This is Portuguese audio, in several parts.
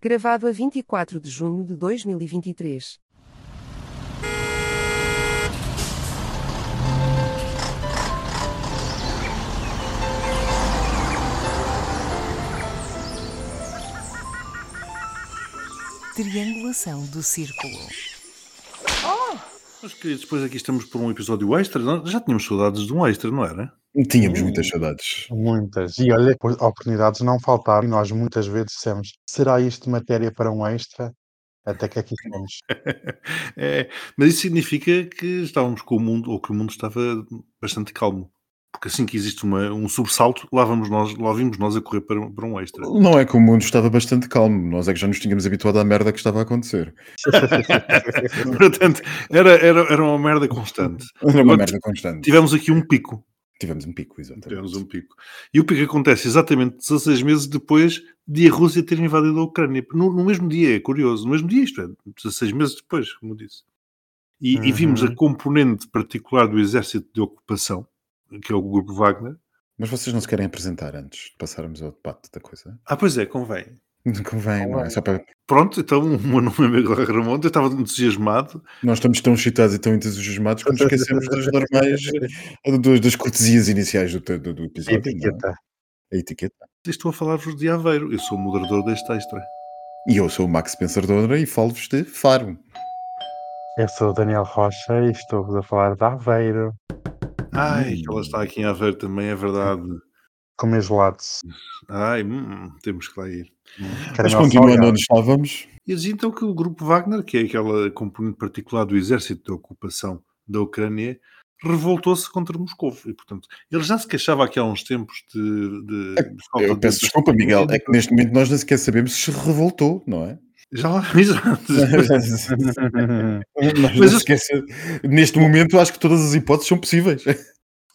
Gravado a 24 de junho de 2023. Triangulação do círculo. Meus queridos, depois aqui estamos por um episódio extra. Nós Já tínhamos saudades de um extra, não era? Tínhamos muitas saudades. Muitas. E olha, oportunidades não faltaram. E nós muitas vezes dissemos: será isto matéria para um extra? Até que aqui estamos. É, mas isso significa que estávamos com o mundo, ou que o mundo estava bastante calmo. Porque assim que existe uma- um subsalto, lá vamos nós, lá vimos nós a correr para, um- para um extra. Não é que o mundo estava bastante calmo, nós é que já nos tínhamos habituado à merda que estava a acontecer. Portanto, era, era, era uma merda constante. Era uma merda constante. Tivemos aqui um pico. Tivemos um pico, exatamente. Tivemos um pico. E o pico acontece exatamente 16 meses depois de a Rússia ter invadido a Ucrânia. No, no mesmo dia, é curioso. No mesmo dia, isto é, 16 meses depois, como eu disse. E, e vimos a Uhum. componente particular do exército de ocupação, que é o grupo Wagner. Mas vocês não se querem apresentar antes de passarmos ao debate da coisa? Ah, pois é, convém. Convém, não é? Só para... Pronto, então o meu nome é Miguel Ramon, eu estava entusiasmado. Nós estamos tão excitados e tão entusiasmados que nos esquecemos das normais, das, das cortesias iniciais do, do, do episódio. não é? Etiqueta. A etiqueta. E Estou a falar-vos de Aveiro, eu sou o moderador deste extra. E eu sou o Max Pensadora e falo-vos de Faro. Eu sou o Daniel Rocha e estou-vos a falar de Aveiro. Ai, Hum. que ela está aqui em Aveiro também, é verdade. Com meus gelados. Ai, hum, temos que lá ir. Mas continuando onde estávamos, E dizia então que o grupo Wagner, que é aquela componente particular do exército de ocupação da Ucrânia, revoltou-se contra Moscou. E, portanto, ele já se queixava aqui há uns tempos de. de- de falta eu de- peço desculpa, Miguel, é que neste momento nós nem sequer sabemos se revoltou, não é? Já lá, exato. Mas esquece- Neste momento, acho que todas as hipóteses são possíveis.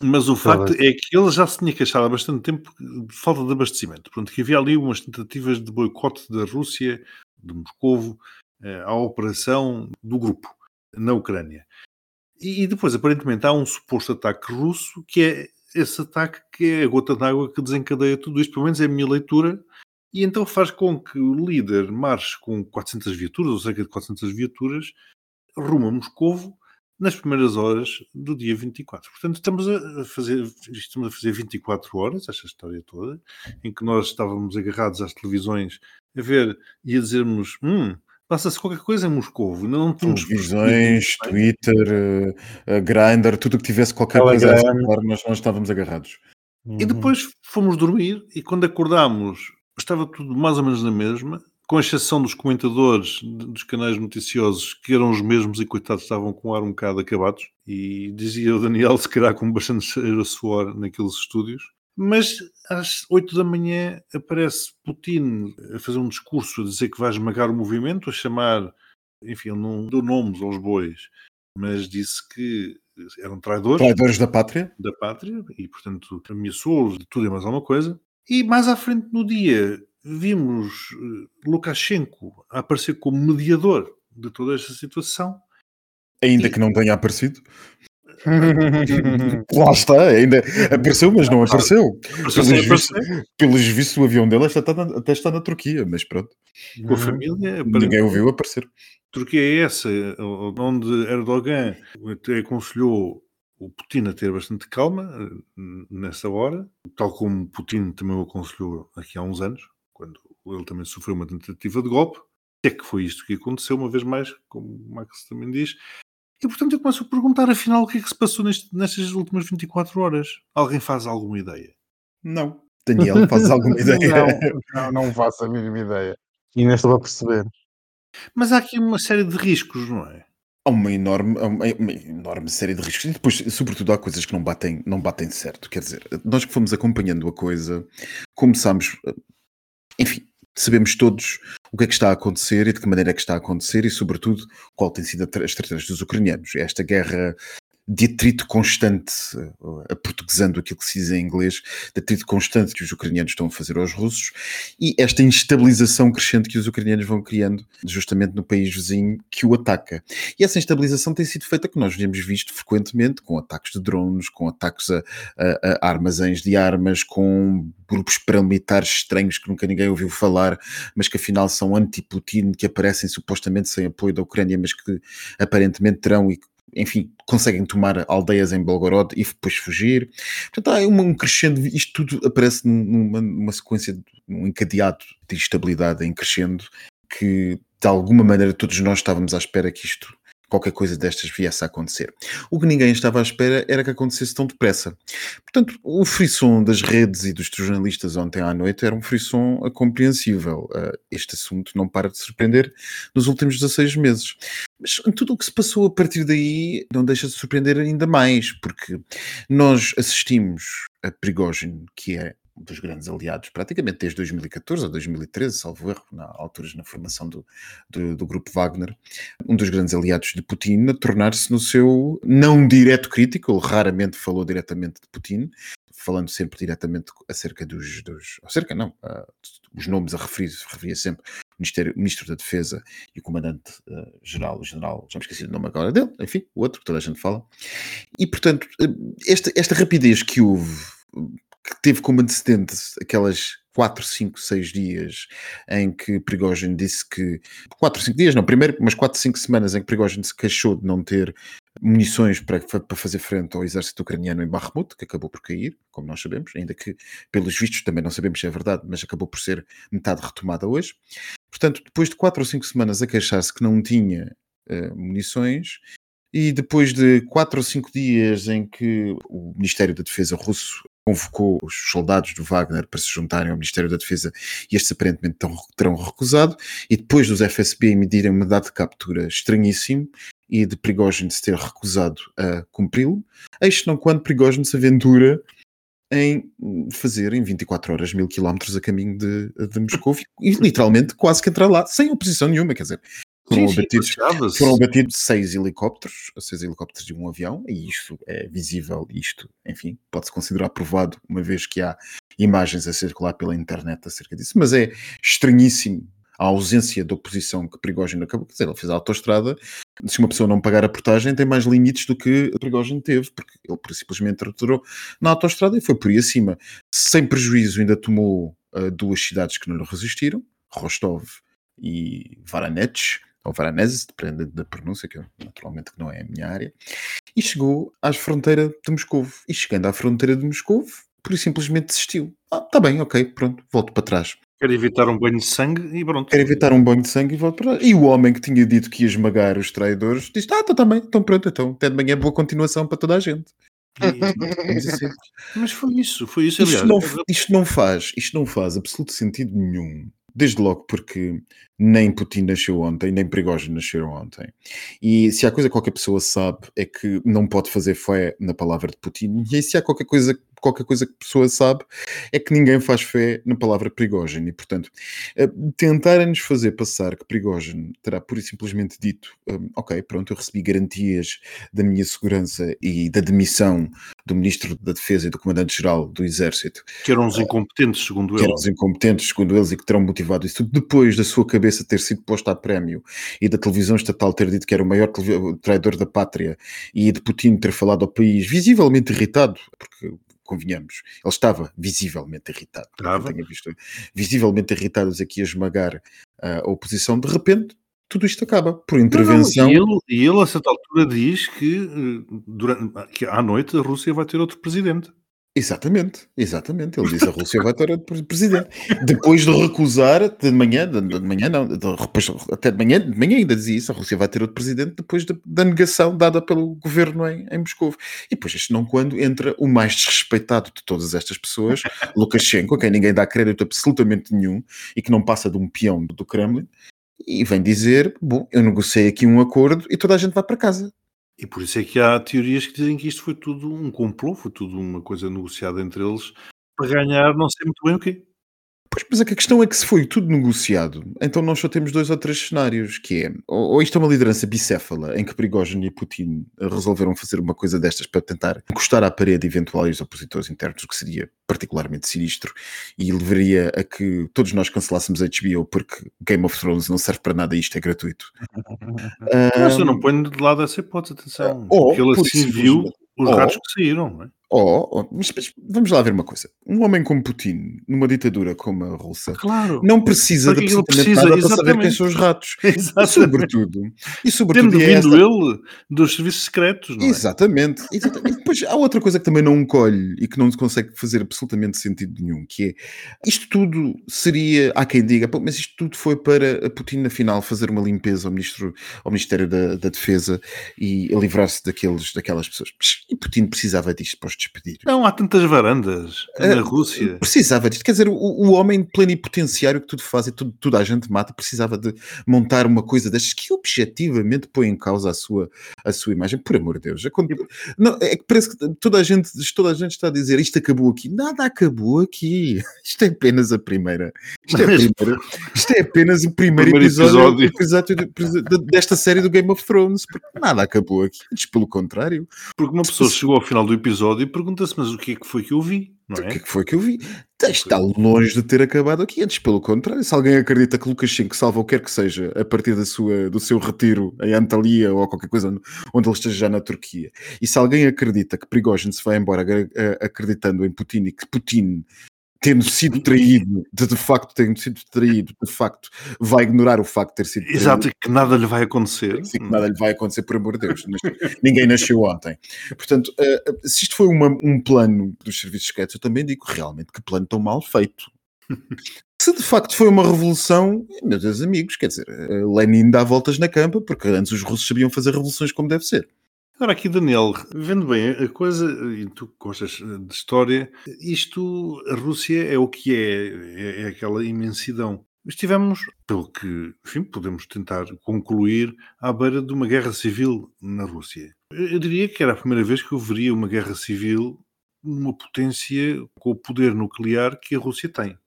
Mas o facto Todas. é que ele já se tinha queixado há bastante tempo de falta de abastecimento. Portanto, que havia ali umas tentativas de boicote da Rússia, de Moscovo, eh, à operação do grupo na Ucrânia. E, e depois, aparentemente, há um suposto ataque russo, que é esse ataque que é a gota d'água que desencadeia tudo isto, pelo menos é a minha leitura, e então faz com que o líder marche com 400 viaturas, ou cerca de 400 viaturas, rumo a Moscovo, nas primeiras horas do dia 24. Portanto, estamos a fazer, estamos a fazer 24 horas, esta história toda, em que nós estávamos agarrados às televisões a ver e a dizermos: hum, passa-se qualquer coisa em Moscovo. Ainda não tínhamos Televisões, Twitter, eh, Grindr, tudo o que tivesse qualquer Telegram. coisa a falar, nós não estávamos agarrados. E depois fomos dormir e quando acordámos estava tudo mais ou menos na mesma, com exceção dos comentadores dos canais noticiosos que eram os mesmos e coitados estavam com o ar um bocado acabados e dizia o Daniel se calhar com bastante cheiro a suor naqueles estúdios. Mas às 8 da manhã aparece Putin a fazer um discurso a dizer que vai esmagar o movimento, a chamar, enfim, ele não deu nomes aos bois, mas disse que eram traidores Traidores da pátria? da pátria e, portanto, ameaçou-os de tudo e mais alguma coisa. E mais à frente no dia vimos eh, Lukashenko aparecer como mediador de toda esta situação. Ainda E- que não tenha aparecido. Lá está, ainda apareceu, mas não apareceu. Apareceu Pelos vistos, aparecer, pelos vistos, o avião dela até está, na, até está na Turquia, mas pronto, com a família. ninguém o viu aparecer. Turquia é essa, onde Erdogan até aconselhou o Putin a ter bastante calma eh, nessa hora, tal como Putin também o aconselhou aqui há uns anos, quando ele também sofreu uma tentativa de golpe. É que foi isto que aconteceu, uma vez mais, como o Max também diz. E portanto eu começo a perguntar, afinal, o que é que se passou neste- nestas últimas 24 horas? Alguém faz alguma ideia? Não. Daniel, fazes alguma ideia? Não, não, não faço a mínima ideia. E ainda estou a perceber. Mas há aqui uma série de riscos, não é? Há uma enorme, uma, enorme série de riscos. E depois, sobretudo, há coisas que não batem, não batem certo. Quer dizer, nós que fomos acompanhando a coisa, começámos. Enfim, sabemos todos o que é que está a acontecer e de que maneira é que está a acontecer e, sobretudo, qual tem sido a estratégia dos ucranianos. Esta guerra de atrito constante, uh, aportuguesando aquilo que se diz em inglês, de atrito constante que os ucranianos estão a fazer aos russos e esta instabilização crescente que os ucranianos vão criando justamente no país vizinho que o ataca. E essa instabilização tem sido feita, que nós temos visto frequentemente, com ataques de drones, com ataques a, a, a armazéns de armas, com grupos paramilitares estranhos que nunca ninguém ouviu falar, mas que afinal são anti-Putin, que aparecem supostamente sem apoio da Ucrânia, mas que aparentemente terão e enfim, conseguem tomar aldeias em Belgorod e depois fugir. Portanto, há um crescendo, isto tudo aparece numa, numa sequência, um encadeado de instabilidade em crescendo, que de alguma maneira todos nós estávamos à espera que isto qualquer coisa destas viesse a acontecer. O que ninguém estava à espera era que acontecesse tão depressa. Portanto, o frisson das redes e dos jornalistas ontem à noite era um frisson compreensível. Uh, este assunto não para de surpreender nos últimos 16 meses. Mas tudo o que se passou a partir daí não deixa de surpreender ainda mais, porque nós assistimos a Prigogine, que é dos grandes aliados, praticamente desde 2014 ou 2013, salvo erro, na alturas na formação do, do, do, grupo Wagner, um dos grandes aliados de Putin, a tornar-se no seu não direto crítico, ele raramente falou diretamente de Putin, falando sempre diretamente acerca dos, dos acerca não, uh, os nomes a referir, referia sempre o Ministério, Ministro da Defesa e o Comandante-Geral, uh, o General, já me esqueci do nome agora dele, enfim, o outro que toda a gente fala, e portanto, uh, esta, esta rapidez que houve que teve como antecedentes aquelas 4, 5, 6 dias em que Prigogine disse que. 4, 5 dias, não, primeiro, mas 4, 5 semanas em que Prigogine se queixou de não ter munições para, para fazer frente ao exército ucraniano em Bakhmut, que acabou por cair, como nós sabemos, ainda que pelos vistos também não sabemos se é verdade, mas acabou por ser metade retomada hoje. Portanto, depois de 4 ou 5 semanas a queixar-se que não tinha uh, munições, e depois de quatro ou cinco dias em que o Ministério da Defesa russo convocou os soldados do Wagner para se juntarem ao Ministério da Defesa e estes aparentemente terão recusado, e depois dos FSB emitirem um mandato de captura estranhíssimo e de Prigogine se ter recusado a cumpri-lo, eis não quando Prigogine se aventura em fazer em 24 horas mil quilómetros a caminho de, de Moscou e literalmente quase que entrar lá sem oposição nenhuma, quer dizer, foram, sim, abatidos, foram abatidos seis helicópteros, seis helicópteros de um avião, e isto é visível, isto, enfim, pode-se considerar provado, uma vez que há imagens a circular pela internet acerca disso, mas é estranhíssimo a ausência de oposição que Prigogine acabou, quer dizer, ele fez a autoestrada, se uma pessoa não pagar a portagem tem mais limites do que Prigogine teve, porque ele simplesmente retirou na autoestrada e foi por aí acima. Sem prejuízo ainda tomou uh, duas cidades que não lhe resistiram, Rostov e Varanech, ou Varanese, dependendo da pronúncia, que eu, naturalmente que não é a minha área, e chegou à fronteira de Moscou. E chegando à fronteira de Moscou, por simplesmente desistiu. Ah, tá bem, ok, pronto, volto para trás. Quer evitar um banho de sangue e pronto. Quer evitar um banho de sangue e volto para trás. E o homem que tinha dito que ia esmagar os traidores disse: Ah, tá, tá bem, então pronto, então até de manhã boa continuação para toda a gente. Mas foi isso, foi isso. Isto, não, isto não faz, isto não faz absoluto sentido nenhum Desde logo porque nem Putin nasceu ontem, nem Prigogine nasceram ontem. E se há coisa que qualquer pessoa sabe é que não pode fazer fé na palavra de Putin. E se há qualquer coisa qualquer coisa que a pessoa sabe é que ninguém faz fé na palavra Prigogine. E, portanto, eh, tentarem-nos fazer passar que Prigogine terá pura e simplesmente dito: um, Ok, pronto, eu recebi garantias da minha segurança e da demissão do Ministro da Defesa e do Comandante-Geral do Exército. Que eram os incompetentes, segundo eles. Que eram os incompetentes, segundo eles, e que terão motivado isso tudo depois da sua cabeça ter sido posta a prémio e da televisão estatal ter dito que era o maior traidor da pátria e de Putin ter falado ao país visivelmente irritado, porque convenhamos. Ele estava visivelmente irritado. Estava. Visto visivelmente irritados aqui a esmagar a oposição. De repente, tudo isto acaba por intervenção. Não, não. E, ele, e ele, a certa altura, diz que, eh, durante, que à noite a Rússia vai ter outro presidente. Exatamente, exatamente. Ele diz a Rússia vai ter presidente. Depois de recusar, de manhã, de, de manhã não, de, até de manhã, de manhã ainda dizia isso, a Rússia vai ter outro presidente depois de, da negação dada pelo governo em, em Moscou. E depois, este não quando entra o mais desrespeitado de todas estas pessoas, Lukashenko, a quem ninguém dá crédito absolutamente nenhum e que não passa de um peão do Kremlin, e vem dizer, bom, eu negociei aqui um acordo e toda a gente vai para casa. E por isso é que há teorias que dizem que isto foi tudo um complô, foi tudo uma coisa negociada entre eles para ganhar não sei muito bem o quê. Pois, mas a questão é que se foi tudo negociado, então nós só temos dois ou três cenários, que é, ou, ou isto é uma liderança bicéfala, em que Prigozhin e Putin resolveram fazer uma coisa destas para tentar encostar à parede eventuais opositores internos, o que seria particularmente sinistro, e levaria a que todos nós cancelássemos a HBO porque Game of Thrones não serve para nada e isto é gratuito. Mas eu Ahm, não ponho de lado essa hipótese, atenção. ou, porque ele assim viu os ou- ratos que saíram, não é? Ou- ou- mas, mas vamos lá ver uma coisa. Um homem como Putin, numa ditadura como a russa, Claro. não precisa de absolutamente precisa? nada para saber quem Exatamente. são os ratos. E Exatamente. sobretudo, e sobretudo Tendo e é vindo essa- ele dos serviços secretos, não é? Exatamente, exatamente. E depois há outra coisa que também não colhe e que não se consegue fazer absolutamente sentido nenhum, que é isto tudo seria, há quem diga, "Pô, mas isto tudo foi para Putin afinal fazer uma limpeza ao, ministro, ao Ministério da, da Defesa e livrar-se daqueles, daquelas pessoas. E Putin precisava disto para os despedir. Não, há tantas varandas na Rússia. Precisava disto, quer dizer, o, o homem plenipotenciário que tudo faz e tudo, toda a gente mata, precisava de montar uma coisa destas que objetivamente põe em causa a sua, a sua imagem, por amor de Deus. É, quando- não, é que parece que toda a, gente, toda a gente está a dizer isto acabou aqui. Nada acabou aqui. Isto é apenas a primeira. Isto é, primeira- isto é apenas o primeiro, Primeiro episódio, episódio. episódio de- desta série do Game of Thrones. Porque nada acabou aqui. Antes, pelo contrário. Porque uma pessoa chegou ao final do episódio pergunta-se, mas o que é que foi que eu vi? Não O que é? é que foi que eu vi? Está longe de ter acabado aqui. Antes, pelo contrário, se alguém acredita que Lukashenko salva o que quer que seja a partir da sua, do seu retiro em Antalya ou qualquer coisa onde, ele esteja já na Turquia, e se alguém acredita que Prigozhin se vai embora a- acreditando em Putin e que Putin, tendo sido traído, de, de facto tendo sido traído, de facto, vai ignorar o facto de ter sido traído. Exato, e que nada lhe vai acontecer. Sim, que nada lhe vai acontecer, por amor de Deus. Ninguém nasceu ontem. Portanto, eh, se isto foi uma- um plano dos serviços secretos, eu também digo realmente que plano tão mal feito. Se de facto foi uma revolução, meus amigos, quer dizer, eh, Lenin dá voltas na campa, porque antes os russos sabiam fazer revoluções como deve ser. Agora aqui, Daniel, vendo bem a coisa, e tu gostas eh, de história, isto, a Rússia é o que é, é, é aquela imensidão. Estivemos, pelo que, enfim, podemos tentar concluir, à beira de uma guerra civil na Rússia. Eu diria que era a primeira vez que eu veria uma guerra civil numa potência com o poder nuclear que a Rússia tem.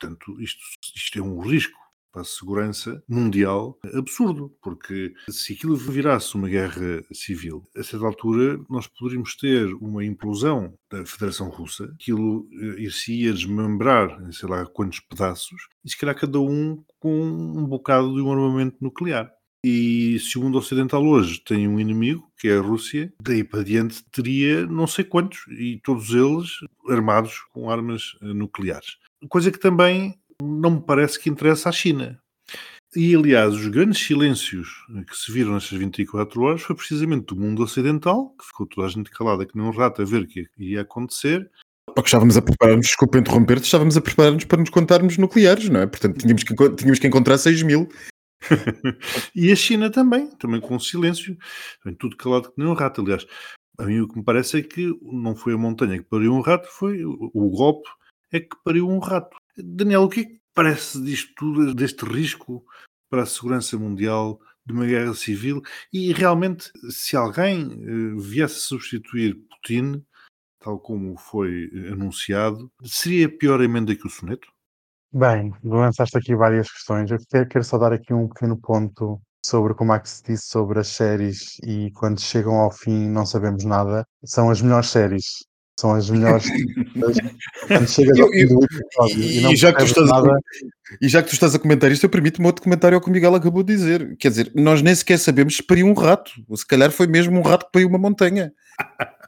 Portanto, isto, isto é um risco para a segurança mundial absurdo, porque se aquilo virasse uma guerra civil, a certa altura nós poderíamos ter uma implosão da Federação Russa, aquilo eh, ir-se-ia desmembrar em sei lá quantos pedaços, e se calhar cada um com um bocado de um armamento nuclear. E se o mundo ocidental hoje tem um inimigo, que é a Rússia, daí para diante teria não sei quantos, e todos eles armados com armas eh, nucleares. Coisa que também não me parece que interessa à China. E, aliás, os grandes silêncios que se viram nestas 24 horas foi precisamente do mundo ocidental, que ficou toda a gente calada que nem um rato a ver o que ia acontecer, Porque estávamos a preparar-nos, desculpa interromper-te, estávamos a preparar-nos para nos contarmos nucleares, não é? Portanto, tínhamos que, tínhamos que encontrar 6 mil. e a China também, também com silêncio, também tudo calado que nem um rato. Aliás, a mim o que me parece é que não foi a montanha que pariu um rato, foi o, o golpe é que pariu um rato. Daniel, o que é que parece disto tudo, deste risco para a segurança mundial de uma guerra civil? E realmente, se alguém eh, viesse substituir Putin, tal como foi anunciado, seria pior emenda que o soneto? Bem, lançaste aqui várias questões. Eu quero, quero só dar aqui um pequeno ponto sobre como é que se disse sobre as séries e quando chegam ao fim não sabemos nada. São as melhores séries. São as melhores. quando chegas ao Eu- fim eu- do episódio e, E, já que tu a, e já que tu estás a comentar isto, eu permito-me outro comentário ao que o Miguel acabou de dizer. Quer dizer, nós nem sequer sabemos se pariu um rato. Ou se calhar foi mesmo um rato que pariu uma montanha.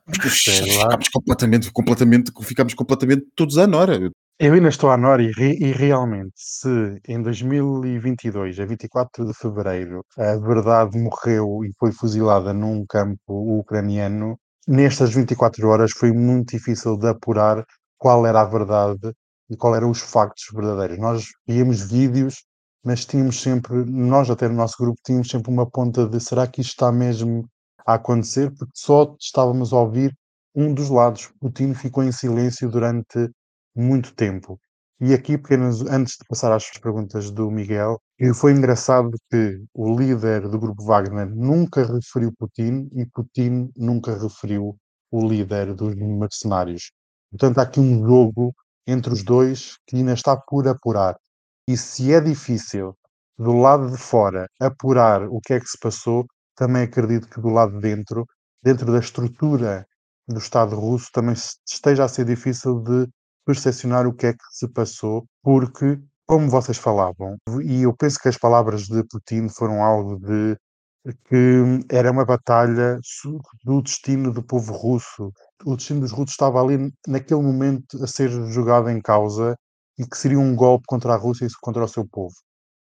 Ficámos completamente, completamente, ficámos completamente todos à nora. Eu ainda estou à Nora e, e realmente, se em 2022, a 24 de fevereiro, a verdade morreu e foi fuzilada num campo ucraniano, nestas 24 horas foi muito difícil de apurar qual era a verdade e qual eram os factos verdadeiros. Nós víamos vídeos, mas tínhamos sempre, nós até no nosso grupo, tínhamos sempre uma ponta de será que isto está mesmo a acontecer? Porque só estávamos a ouvir um dos lados. Putin ficou em silêncio durante muito tempo. E aqui, antes de passar às perguntas do Miguel, foi engraçado que o líder do grupo Wagner nunca referiu Putin e Putin nunca referiu o líder dos mercenários. Portanto, há aqui um jogo entre os dois que ainda está por apurar. E se é difícil do lado de fora apurar o que é que se passou, também acredito que do lado de dentro, dentro da estrutura do Estado russo, também esteja a ser difícil de percepcionar o que é que se passou, porque, como vocês falavam, e eu penso que as palavras de Putin foram algo de que era uma batalha do destino do povo russo. O destino dos russos estava ali, naquele momento, a ser jogado em causa e que seria um golpe contra a Rússia e contra o seu povo.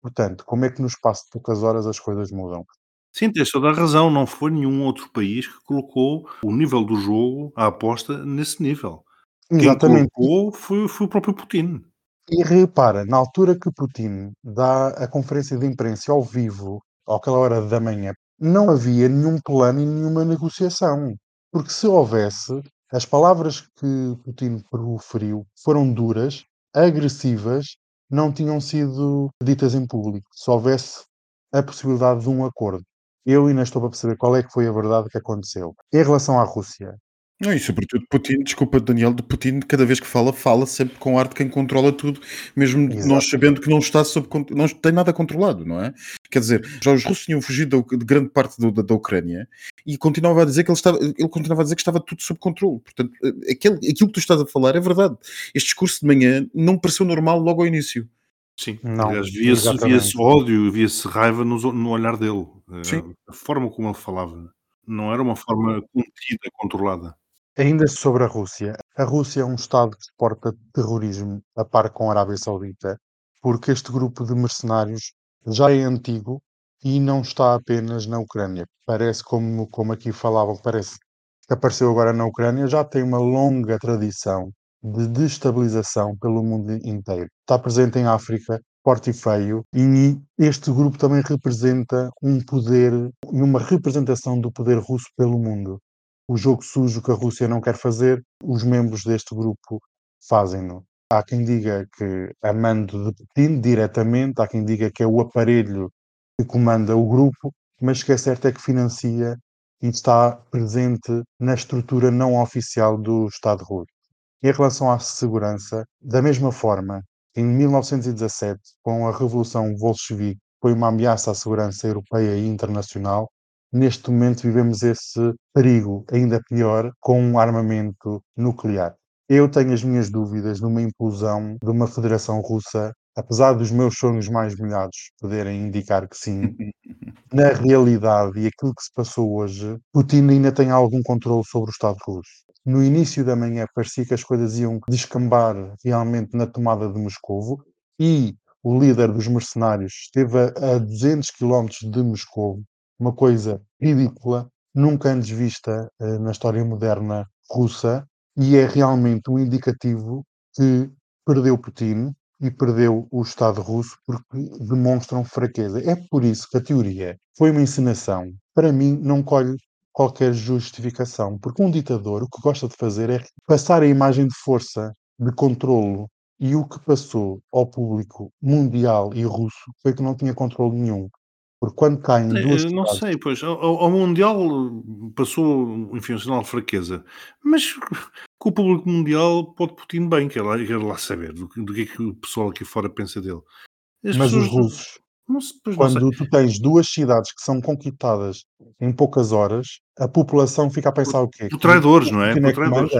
Portanto, como é que no espaço de poucas horas as coisas mudam? Sim, tens toda a razão. Não foi nenhum outro país que colocou o nível do jogo, a aposta, nesse nível. Exatamente. Quem colocou foi, foi o próprio Putin. E repara, na altura que Putin dá a conferência de imprensa ao vivo, àquela hora da manhã, não havia nenhum plano e nenhuma negociação. Porque se houvesse, as palavras que Putin proferiu foram duras, agressivas, não tinham sido ditas em público. Se houvesse a possibilidade de um acordo. Eu ainda estou para perceber qual é que foi a verdade que aconteceu. Em relação à Rússia, não, e sobretudo Putin, desculpa Daniel, de Putin, cada vez que fala, fala sempre com ar de quem controla tudo, mesmo Exato. nós sabendo que não está sob não tem nada controlado, não é? Quer dizer, já os russos tinham fugido de grande parte do, da, da, Ucrânia e continuava a dizer que ele, estava, ele continuava a dizer que estava tudo sob controle. Portanto, aquele, aquilo que tu estás a falar é verdade. Este discurso de manhã não pareceu normal logo ao início. Sim, não, aliás, via-se via ódio, via-se raiva no, no olhar dele. Eh, Sim. A forma como ele falava. Não era uma forma contida, controlada. Ainda sobre a Rússia, a Rússia é um Estado que exporta terrorismo a par com a Arábia Saudita, porque este grupo de mercenários já é antigo e não está apenas na Ucrânia. Parece, como, como aqui falavam, parece que apareceu agora na Ucrânia, já tem uma longa tradição de destabilização pelo mundo inteiro. Está presente em África, forte e feio, e este grupo também representa um poder uma representação do poder russo pelo mundo o jogo sujo que a Rússia não quer fazer, os membros deste grupo fazem-no. Há quem diga que a mando de Putin diretamente, há quem diga que é o aparelho que comanda o grupo, mas o que é certo é que financia e está presente na estrutura não oficial do Estado russo. Em relação à segurança, da mesma forma, em 1917, com a Revolução Bolchevique, foi uma ameaça à segurança europeia e internacional, neste momento vivemos esse perigo ainda pior com um armamento nuclear. Eu tenho as minhas dúvidas numa implosão de uma federação russa, apesar dos meus sonhos mais molhados poderem indicar que sim. Na realidade e aquilo que se passou hoje, Putin ainda tem algum controle sobre o Estado russo. No início da manhã parecia que as coisas iam descambar realmente na tomada de Moscovo e o líder dos mercenários esteve a, a 200 quilómetros de Moscovo uma coisa ridícula, nunca antes vista uh, na história moderna russa, e é realmente um indicativo que perdeu Putin e perdeu o Estado russo porque demonstram fraqueza. É por isso que a teoria foi uma encenação. Para mim, não colhe qualquer justificação, porque um ditador o que gosta de fazer é passar a imagem de força, de controlo, e o que passou ao público mundial e russo foi que não tinha controle nenhum. Porque quando caem duas. Não sei, pois. Ao, Mundial passou, enfim, um sinal de fraqueza. Mas com o público mundial pode Putin bem, quer lá, quer lá saber do, do que é que o pessoal aqui fora pensa dele. As mas os russos, não, quando tu tens duas cidades que são conquistadas em poucas horas, a população fica a pensar por, o quê? Por traidores, não é? Por traidores.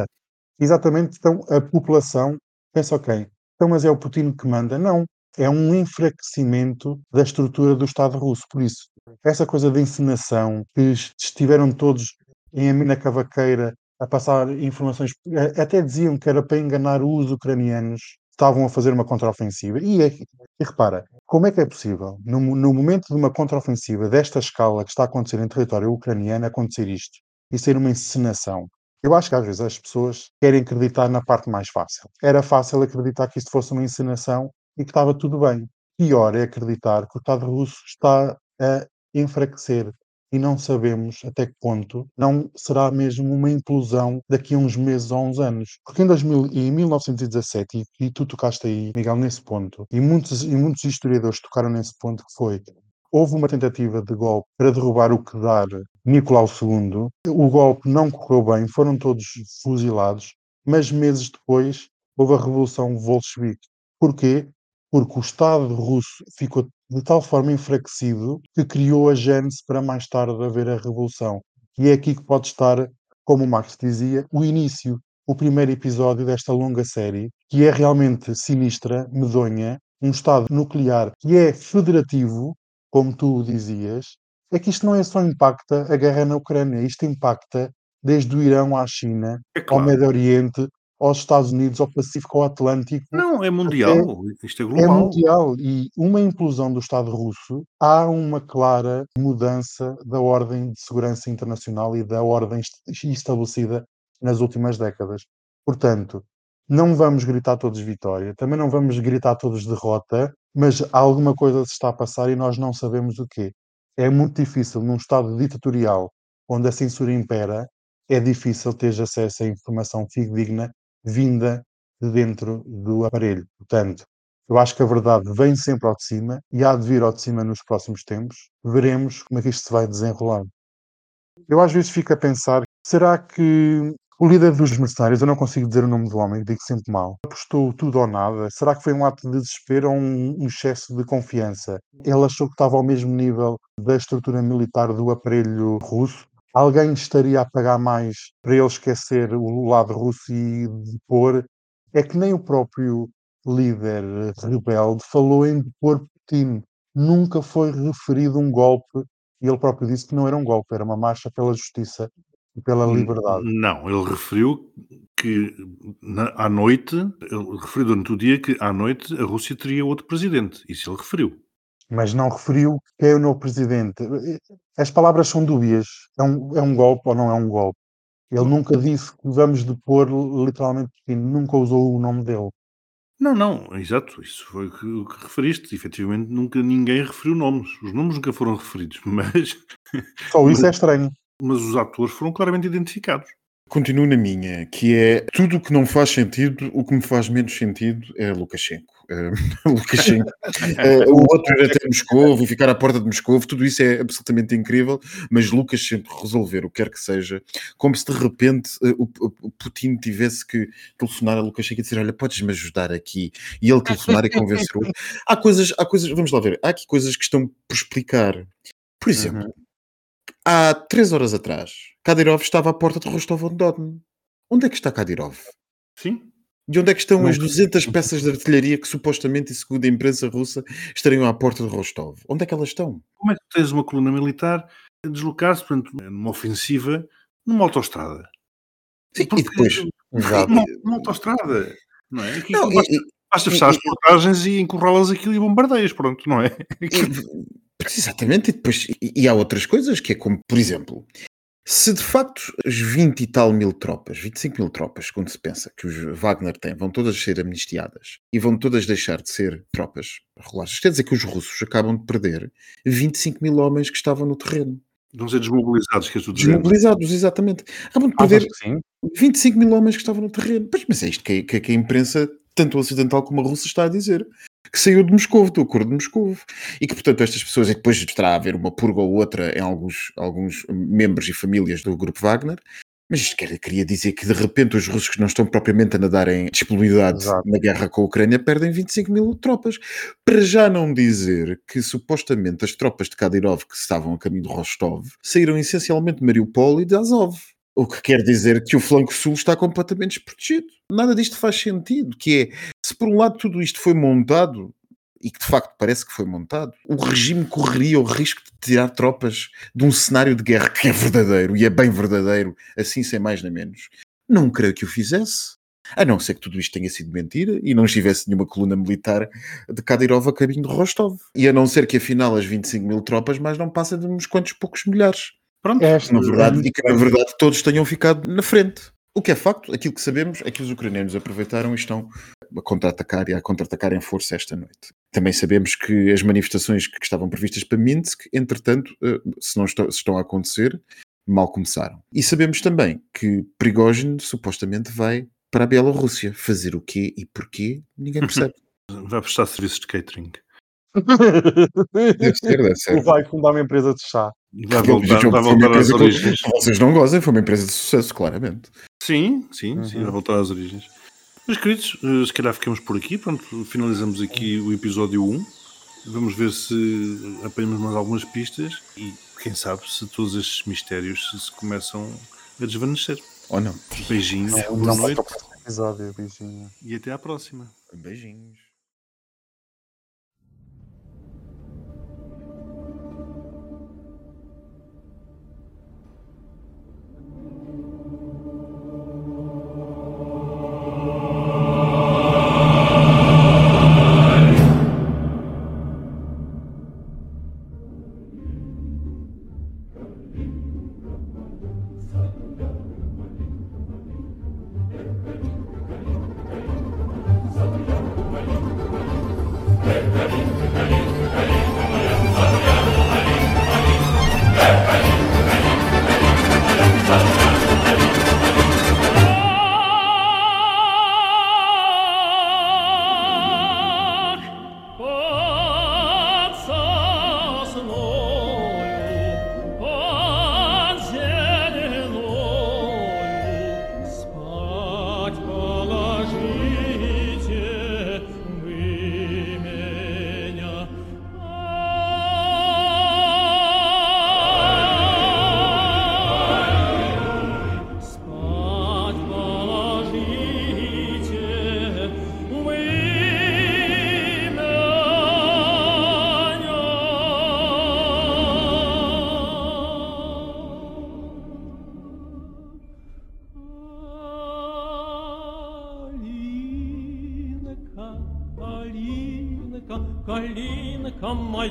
Exatamente, então a população pensa, ok, então mas é o Putin que manda? Não, é um enfraquecimento da estrutura do Estado russo. Por isso, essa coisa de encenação, que estiveram todos em Amina Cavaqueira a passar informações, até diziam que era para enganar os ucranianos, estavam a fazer uma contraofensiva. E, e repara, como é que é possível, no, no momento de uma contraofensiva desta escala que está a acontecer em território ucraniano, acontecer isto e ser uma encenação? Eu acho que às vezes as pessoas querem acreditar na parte mais fácil. Era fácil acreditar que isto fosse uma encenação e que estava tudo bem. Pior é acreditar que o Estado russo está a enfraquecer e não sabemos até que ponto não será mesmo uma implosão daqui a uns meses ou uns anos. Porque em, 2000, em 1917, e, e, tu tocaste aí, Miguel, nesse ponto, e muitos, e muitos historiadores tocaram nesse ponto, que foi houve uma tentativa de golpe para derrubar o Czar Nicolau II. O golpe não correu bem, foram todos fuzilados, mas meses depois houve a Revolução Bolchevique. Porquê? Porque o Estado russo ficou de tal forma enfraquecido que criou a gênese para mais tarde haver a Revolução. E é aqui que pode estar, como o Marx dizia, o início, o primeiro episódio desta longa série, que é realmente sinistra, medonha, um Estado nuclear que é federativo, como tu dizias, é que isto não é só impacta a guerra na Ucrânia, isto impacta desde o Irão à China, É ao claro. Médio Oriente, aos Estados Unidos, ao Pacífico, ao Atlântico. Não, é mundial. Isto é É global. mundial e uma implosão do Estado russo há uma clara mudança da ordem de segurança internacional e da ordem est- estabelecida nas últimas décadas. Portanto, não vamos gritar todos vitória, também não vamos gritar todos derrota, mas alguma coisa se está a passar e nós não sabemos o quê. É muito difícil num Estado ditatorial onde a censura impera, é difícil ter acesso a informação fidedigna vinda de dentro do aparelho. Portanto, eu acho que a verdade vem sempre ao de cima e há de vir ao de cima nos próximos tempos. Veremos como é que isto se vai desenrolar. Eu às vezes fico a pensar, será que o líder dos mercenários, eu não consigo dizer o nome do homem, digo sempre mal, apostou tudo ou nada? Será que foi um ato de desespero ou um, excesso de confiança? Ele achou que estava ao mesmo nível da estrutura militar do aparelho russo? Alguém estaria a pagar mais para ele esquecer o lado russo e depor? É que nem o próprio líder rebelde falou em depor Putin. Nunca foi referido um golpe e ele próprio disse que não era um golpe, era uma marcha pela justiça e pela liberdade. Não, ele referiu que na- à noite, ele referiu durante o dia que à noite a Rússia teria outro presidente. Isso ele referiu. Mas não referiu que é o novo presidente. As palavras são dúbias. É um, é um golpe ou não é um golpe? Ele nunca disse que vamos depor literalmente Putin, nunca usou o nome dele. Não, não, exato, isso foi o que, o que referiste. Efetivamente, nunca ninguém referiu nomes. Os nomes nunca foram referidos, mas, Só isso é estranho. mas os atores foram claramente identificados. Continuo na minha, que é tudo o que não faz sentido, o que me faz menos sentido é Lukashenko. Eh, Lukashenko. Eh, o outro ir até Moscou ficar à porta de Moscou, tudo isso é absolutamente incrível, mas Lukashenko resolver o que quer que seja, como se de repente o, o- o Putin tivesse que telefonar a Lukashenko e dizer: Olha, podes-me ajudar aqui? E ele telefonar e convencer o outro. Há coisas, há coisas, vamos lá ver, há aqui coisas que estão por explicar. Por exemplo, Uhum. Há três horas atrás, Kadyrov estava à porta de Rostov-on-Don. Onde é que está Kadyrov? Sim, E onde é que estão Não. as 200 peças de artilharia que supostamente, e segundo a imprensa russa, estariam à porta de Rostov? Onde é que elas estão? como é que tens uma coluna militar a deslocar-se portanto, numa ofensiva numa autoestrada? Sim, Porque- e depois... Exato. Uma, uma autoestrada, não é? Aqui Não, e- basta, e- basta fechar as portagens e encurralas aquilo e bombardeias, pronto, não é? e- exatamente, e depois e, e há outras coisas, que é como, por exemplo, se de facto as 20 e tal mil tropas, 25 mil tropas, quando se pensa que os Wagner têm, vão todas ser amnistiadas e vão todas deixar de ser tropas regulares, quer dizer que os russos acabam de perder 25 mil homens que estavam no terreno. Vão ser desmobilizados, que é dizendo. Desmobilizados, exatamente. Acabam de Achas perder sim? 25 mil homens que estavam no terreno. Pois, mas é isto que, que- que a imprensa, tanto ocidental como a russa, está a dizer. Que saiu de Moscou, do acordo de Moscou. E que, portanto, estas pessoas, e depois estará a haver uma purga ou outra em alguns, alguns membros e famílias do grupo Wagner. Mas isto quer- queria dizer que, de repente, os russos que não estão propriamente a nadar em disponibilidade Exato. na guerra com a Ucrânia perdem 25 mil tropas. Para já não dizer que, supostamente, as tropas de Kadyrov que estavam a caminho de Rostov saíram essencialmente de Mariupol e de Azov. O que quer dizer que o flanco sul está completamente desprotegido. Nada disto faz sentido. Que é, se por um lado tudo isto foi montado, e que de facto parece que foi montado, o regime correria o risco de tirar tropas de um cenário de guerra que é verdadeiro, e é bem verdadeiro, assim sem mais nem menos. Não creio que o fizesse. A não ser que tudo isto tenha sido mentira e não estivesse nenhuma coluna militar de Kadyrov a caminho de Rostov. E a não ser que afinal as 25 mil tropas mais não passem de uns quantos poucos milhares. Pronto, Esta- Na verdade, e que na verdade todos tenham ficado na frente. O que é facto, aquilo que sabemos é que os ucranianos aproveitaram e estão a contra-atacar e a contra-atacar em força esta noite. Também sabemos que as manifestações que estavam previstas para Minsk, entretanto, eh, se não estão, se estão a acontecer, mal começaram. E sabemos também que Prigozhin supostamente vai para a Bielorrússia. Fazer o quê e porquê, ninguém percebe. vai prestar serviços de catering. Deve ser, deve ser. Vai fundar uma empresa de chá. Vai voltar, vai voltar às empresa que origens. Vocês não gozem, foi uma empresa de sucesso, claramente. Sim, sim, sim, Uhum. vai voltar às origens. Meus queridos, eh, se calhar ficamos por aqui. Pronto, finalizamos aqui o episódio 1. Vamos ver se apanhamos mais algumas pistas e quem sabe se todos estes mistérios se, se começam a desvanecer. Ou não? Beijinhos, Não, boa não noite episódio, beijinho. e até à próxima. Beijinhos.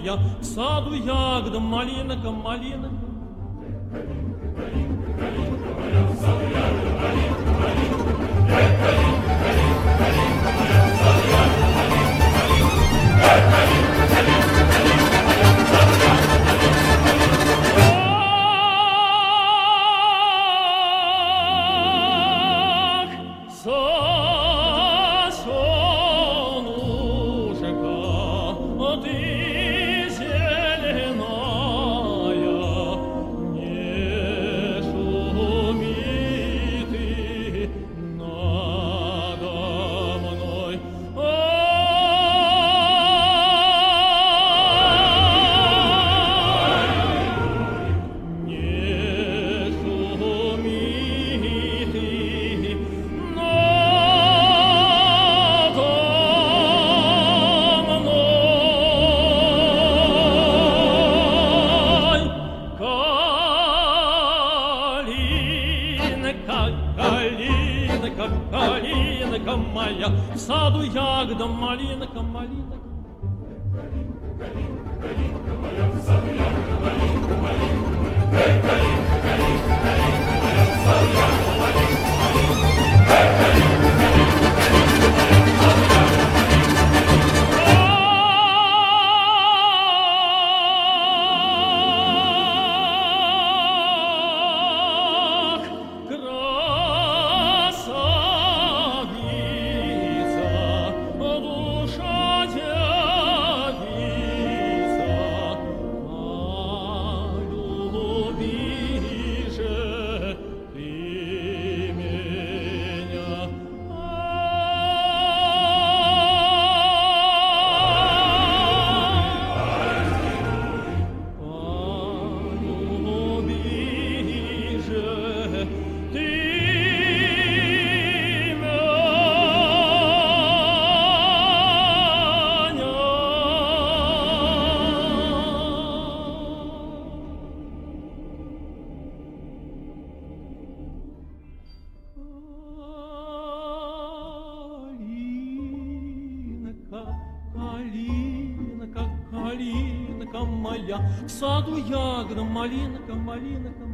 я, к саду ягода, малинка, малинка. Калинка, калинка моя, в саду ягода, малинка, малинка. Калинка, калинка моя, в саду ягода. В саду ягода, малинка, малинка моя.